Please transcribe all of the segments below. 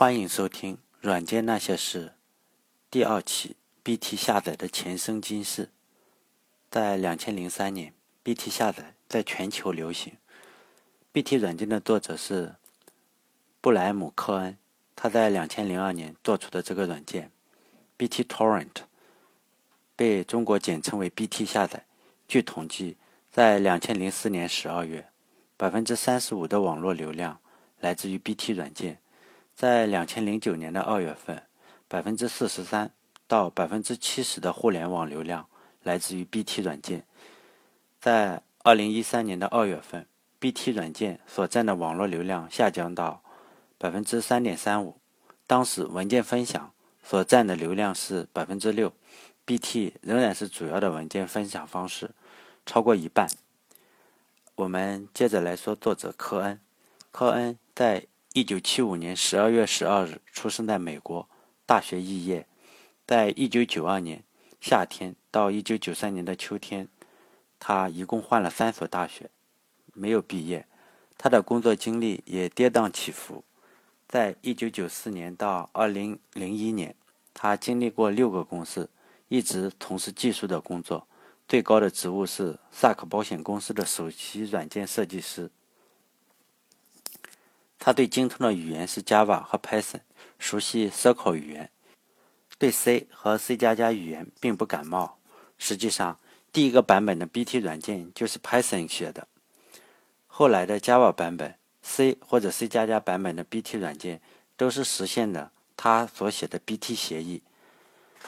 欢迎收听《软件那些事》第二期 BT 下载的前生今世。在两千零三年，BT 下载在全球流行。BT 软件的作者是布莱姆·科恩，他在两千零二年做出的这个软件 BT Torrent，被中国简称为 BT 下载。据统计，在两千零四年十二月，百分之三十五的网络流量来自于 BT 软件。在两千零九年的二月份，百分之四十三到百分之七十的互联网流量来自于 BT 软件。在二零一三年的二月份，BT 软件所占的网络流量下降到百分之三点三五。当时文件分享所占的流量是百分之六，BT 仍然是主要的文件分享方式，超过一半。我们接着来说作者科恩，科恩在。一九七五年十二月十二日出生在美国，大学肄业。在一九九二年夏天到一九九三年的秋天，他一共换了三所大学，没有毕业。他的工作经历也跌宕起伏。在一九九四年到二零零一年，他经历过六个公司，一直从事技术的工作，最高的职务是萨克保险公司的首席软件设计师。他对精通的语言是 Java 和 Python，熟悉 SQL 语言，对 C 和 C 加加语言并不感冒。实际上，第一个版本的 BT 软件就是 Python 写的，后来的 Java 版本、C 或者 C 加加版本的 BT 软件都是实现的他所写的 BT 协议。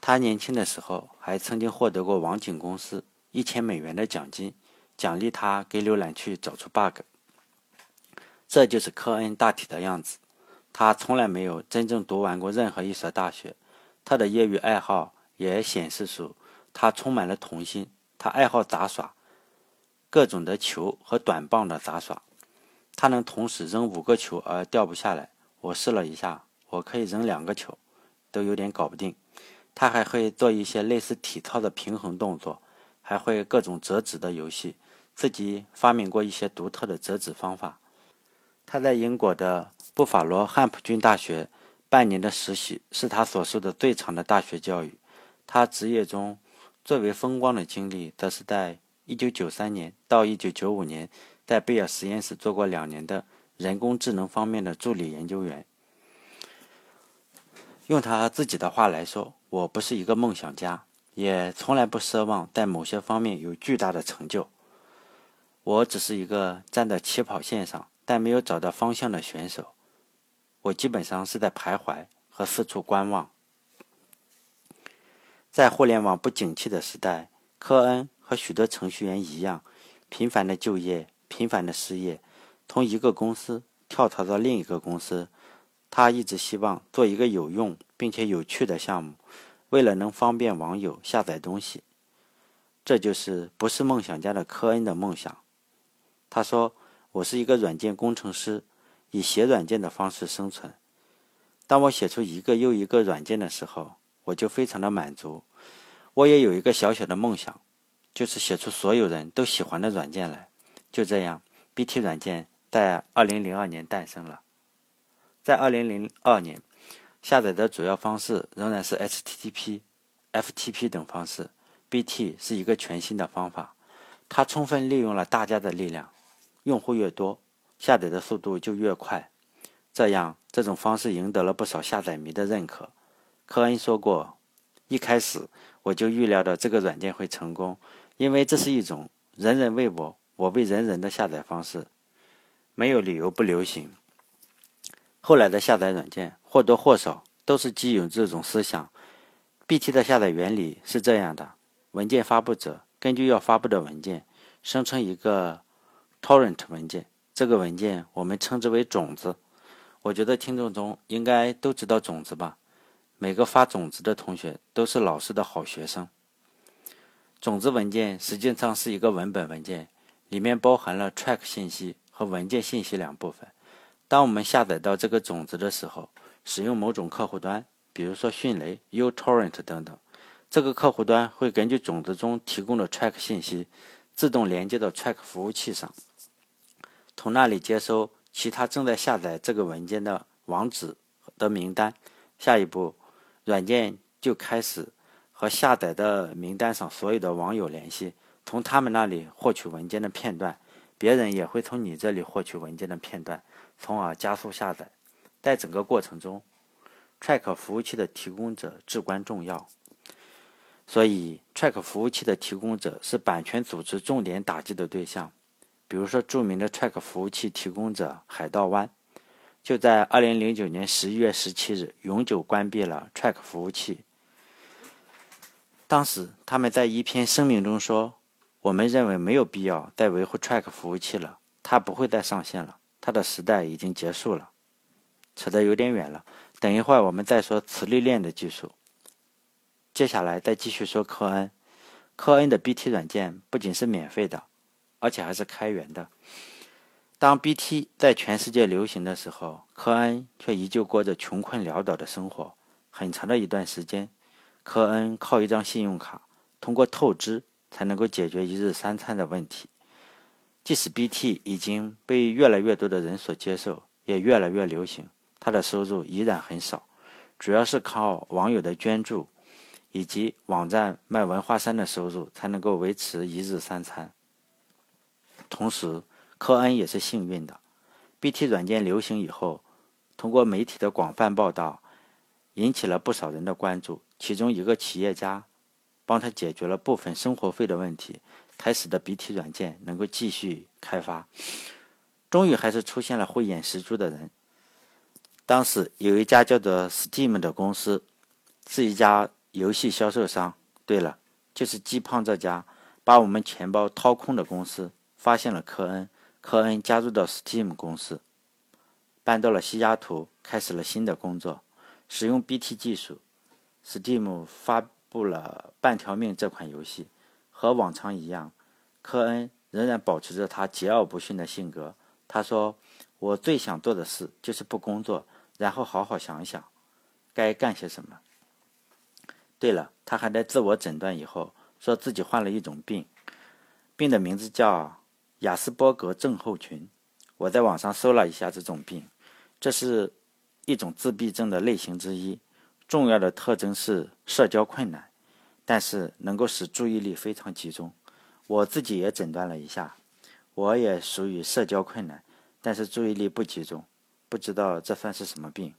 他年轻的时候还曾经获得过网景公司一千美元的奖金，奖励他给浏览器找出 bug。这就是科恩大体的样子。他从来没有真正读完过任何一所大学。他的业余爱好也显示出他充满了童心。他爱好杂耍，各种的球和短棒的杂耍。他能同时扔五个球而掉不下来。我试了一下，我可以扔两个球，都有点搞不定。他还会做一些类似体操的平衡动作，还会各种折纸的游戏，自己发明过一些独特的折纸方法。他在英国的布法罗汉普郡大学半年的实习是他所受的最长的大学教育。他职业中最为风光的经历，则是在1993年到1995年在贝尔实验室做过两年的人工智能方面的助理研究员。用他自己的话来说：“我不是一个梦想家，也从来不奢望在某些方面有巨大的成就。我只是一个站在起跑线上。”但没有找到方向的选手，我基本上是在徘徊和四处观望。在互联网不景气的时代，科恩和许多程序员一样，频繁的就业，频繁的失业，从一个公司跳槽到另一个公司。他一直希望做一个有用并且有趣的项目，为了能方便网友下载东西。这就是不是梦想家的科恩的梦想。他说。我是一个软件工程师，以写软件的方式生存。当我写出一个又一个软件的时候，我就非常的满足。我也有一个小小的梦想，就是写出所有人都喜欢的软件来。就这样，BT 软件在2002年诞生了。在2002年，下载的主要方式仍然是 HTTP、FTP 等方式。BT 是一个全新的方法，它充分利用了大家的力量。用户越多，下载的速度就越快。这样，这种方式赢得了不少下载迷的认可。科恩说过：“一开始我就预料到这个软件会成功，因为这是一种人人为我，我为人人的下载方式，没有理由不流行。”后来的下载软件或多或少都是基于这种思想。BT 的下载原理是这样的：文件发布者根据要发布的文件，生成一个。Torrent 文件，这个文件我们称之为种子。我觉得听众中应该都知道种子吧？每个发种子的同学都是老师的好学生。种子文件实际上是一个文本文件，里面包含了 track 信息和文件信息两部分。当我们下载到这个种子的时候，使用某种客户端，比如说迅雷、uTorrent 等等，这个客户端会根据种子中提供的 track 信息，自动连接到 track 服务器上。从那里接收其他正在下载这个文件的网址的名单。下一步，软件就开始和下载的名单上所有的网友联系，从他们那里获取文件的片段。别人也会从你这里获取文件的片段，从而加速下载。在整个过程中，Track 服务器的提供者至关重要。所以，Track 服务器的提供者是版权组织重点打击的对象。比如说，著名的 Track 服务器提供者海盗湾，就在2009年11月17日永久关闭了 Track 服务器。当时，他们在一篇声明中说。我们认为没有必要再维护 Track 服务器了，它不会再上线了，它的时代已经结束了。扯得有点远了，等一会儿我们再说磁力链的技术。接下来再继续说科恩，科恩的 BT 软件不仅是免费的，而且还是开源的。当 BT 在全世界流行的时候，科恩却依旧过着穷困潦倒的生活。很长的一段时间，科恩靠一张信用卡，通过透支。才能够解决一日三餐的问题。即使 BT 已经被越来越多的人所接受，也越来越流行，他的收入依然很少，主要是靠网友的捐助以及网站卖文化衫的收入才能够维持一日三餐。同时，科恩也是幸运的，BT 软件流行以后，通过媒体的广泛报道，引起了不少人的关注，其中一个企业家。帮他解决了部分生活费的问题，才使得 BT 软件能够继续开发。终于还是出现了慧眼识珠的人。当时有一家叫做 Steam 的公司，是一家游戏销售商。对了，就是鸡胖这家把我们钱包掏空的公司，发现了科恩，科恩加入到 Steam 公司，搬到了西雅图，开始了新的工作，使用 BT 技术，Steam 发。布了半条命这款游戏，和往常一样，科恩仍然保持着他桀骜不驯的性格。他说：“我最想做的事就是不工作，然后好好想想该干些什么。”对了，他还在自我诊断以后，说自己患了一种病，病的名字叫雅斯伯格症候群。我在网上搜了一下这种病，这是一种自闭症的类型之一。重要的特征是社交困难，但是能够使注意力非常集中。我自己也诊断了一下，我也属于社交困难，但是注意力不集中。不知道这算是什么病？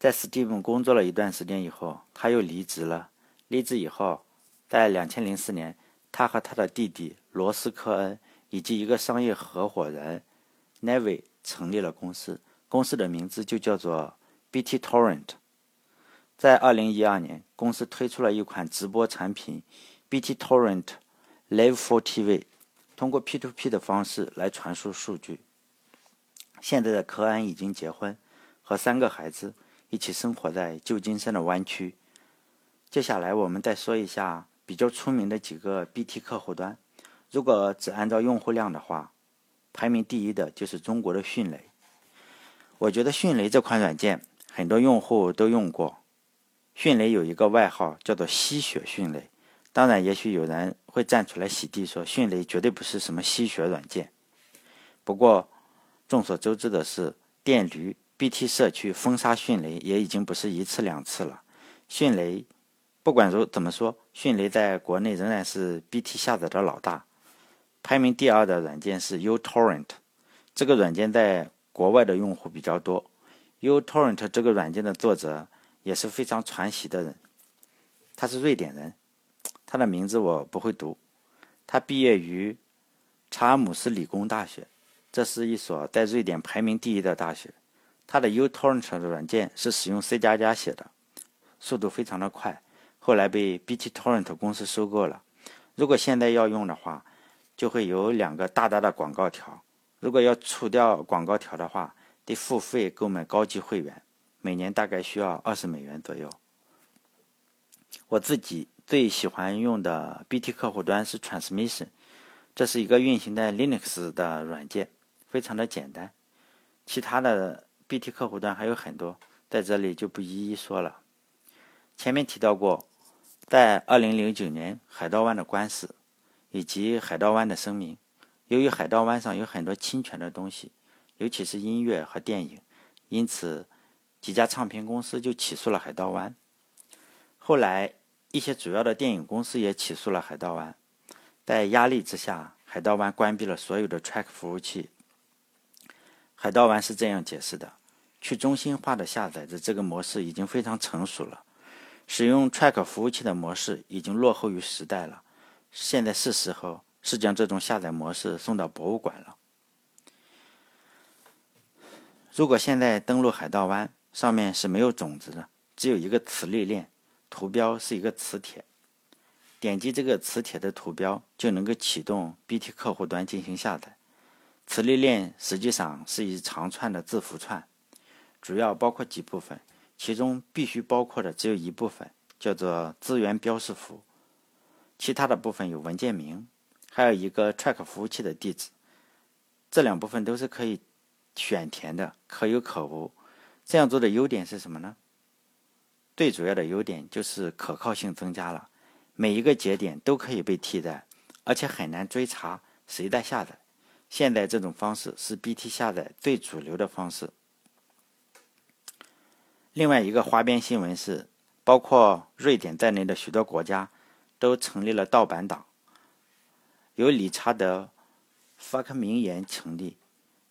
在 Steam 工作了一段时间以后，他又离职了。离职以后，在2004年，他和他的弟弟罗斯科恩以及一个商业合伙人 Nevi 成立了公司，公司的名字就叫做。BT Torrent 在2012年，公司推出了一款直播产品 BT Torrent Live for TV，通过 P2P 的方式来传输数据。现在的科恩已经结婚，和三个孩子一起生活在旧金山的湾区。接下来，我们再说一下比较出名的几个 BT 客户端。如果只按照用户量的话，排名第一的就是中国的迅雷。我觉得迅雷这款软件。很多用户都用过，迅雷有一个外号叫做“吸血迅雷”。当然，也许有人会站出来洗地，说迅雷绝对不是什么吸血软件。不过，众所周知的是，电驴 BT 社区封杀迅雷也已经不是一次两次了。迅雷，不管如怎么说，迅雷在国内仍然是 BT 下载的老大。排名第二的软件是 uTorrent，这个软件在国外的用户比较多。uTorrent 这个软件的作者也是非常传奇的人，他是瑞典人，他的名字我不会读。他毕业于查尔姆斯理工大学，这是一所在瑞典排名第一的大学。他的 uTorrent 的软件是使用 C 加加写的，速度非常的快。后来被 BTTorrent 公司收购了。如果现在要用的话，就会有两个大大的广告条。如果要除掉广告条的话，得付费购买高级会员，每年大概需要二十美元左右。我自己最喜欢用的 BT 客户端是 Transmission，这是一个运行在 Linux 的软件，非常的简单。其他的 BT 客户端还有很多，在这里就不一一说了。前面提到过，在2009年海盗湾的官司以及海盗湾的声明，由于海盗湾上有很多侵权的东西。尤其是音乐和电影，因此几家唱片公司就起诉了海盗湾。后来，一些主要的电影公司也起诉了海盗湾。在压力之下，海盗湾关闭了所有的 Track 服务器。海盗湾是这样解释的：去中心化的下载的这个模式已经非常成熟了，使用 Track 服务器的模式已经落后于时代了。现在是时候是将这种下载模式送到博物馆了。如果现在登录海盗湾，上面是没有种子的，只有一个磁力链，图标是一个磁铁。点击这个磁铁的图标，就能够启动 BT 客户端进行下载。磁力链实际上是一长串的字符串，主要包括几部分，其中必须包括的只有一部分，叫做资源标识符。其他的部分有文件名，还有一个 Track 服务器的地址。这两部分都是可以选填的，可有可无。这样做的优点是什么呢？最主要的优点就是可靠性增加了。每一个节点都可以被替代，而且很难追查谁在下载。现在这种方式是 BT 下载最主流的方式。另外一个花边新闻是，包括瑞典在内的许多国家都成立了盗版党，由理查德·法克明言成立。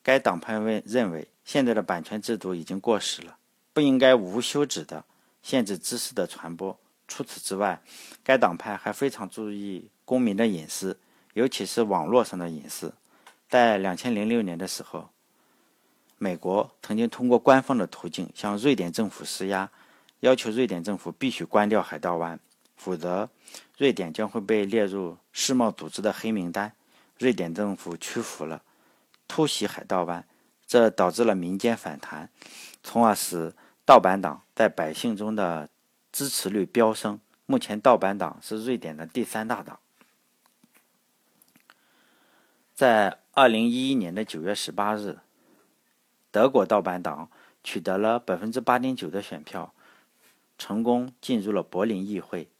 该党派认认为，现在的版权制度已经过时了，不应该无休止的限制知识的传播。除此之外，该党派还非常注意公民的隐私，尤其是网络上的隐私。在两千零六年的时候，美国曾经通过官方的途径向瑞典政府施压，要求瑞典政府必须关掉海盗湾，否则瑞典将会被列入世贸组织的黑名单。瑞典政府屈服了，突袭海盗湾，这导致了民间反弹，从而使盗版党在百姓中的。支持率飙升，目前盗版党是瑞典的第三大党。在二零一一年的九月十八日，德国盗版党取得了百分之八点九的选票，成功进入了柏林议会，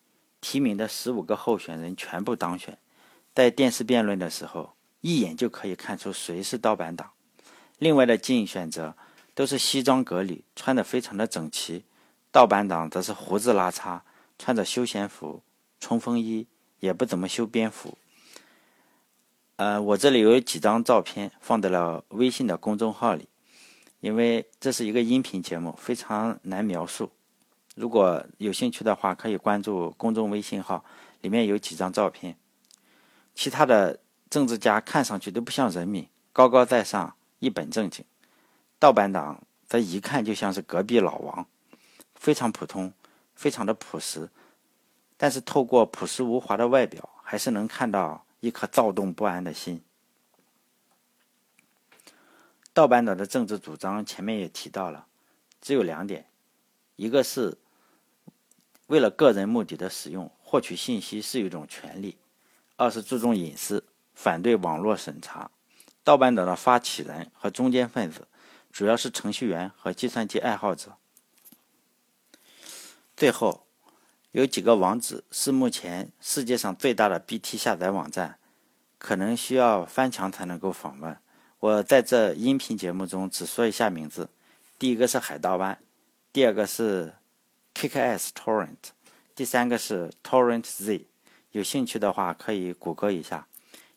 提名的十五个候选人全部当选。在电视辩论的时候，一眼就可以看出谁是盗版党。另外的竞选者都是西装革履，穿得非常的整齐。盗版党则是胡子拉碴，穿着休闲服、冲锋衣，也不怎么修边幅。呃，我这里有几张照片放在了微信的公众号里，因为这是一个音频节目，非常难描述。如果有兴趣的话，可以关注公众微信号，里面有几张照片。其他的政治家看上去都不像人民，高高在上，一本正经。盗版党则一看就像是隔壁老王。非常普通，非常的朴实，但是透过朴实无华的外表，还是能看到一颗躁动不安的心。盗版党的政治主张前面也提到了，只有两点：一个是为了个人目的的使用，获取信息是一种权利；二是注重隐私，反对网络审查。盗版党的发起人和中间分子主要是程序员和计算机爱好者。最后，有几个网址是目前世界上最大的 BT 下载网站，可能需要翻墙才能够访问。我在这音频节目中只说一下名字：第一个是海盗湾，第二个是 KKS Torrent，第三个是 Torrent Z。有兴趣的话可以谷歌一下，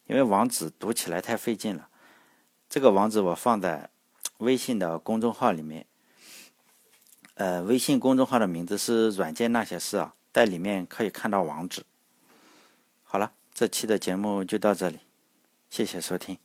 因为网址读起来太费劲了。这个网址我放在微信的公众号里面。呃，微信公众号的名字是“软件那些事”啊，在里面可以看到网址。好了，这期的节目就到这里，谢谢收听。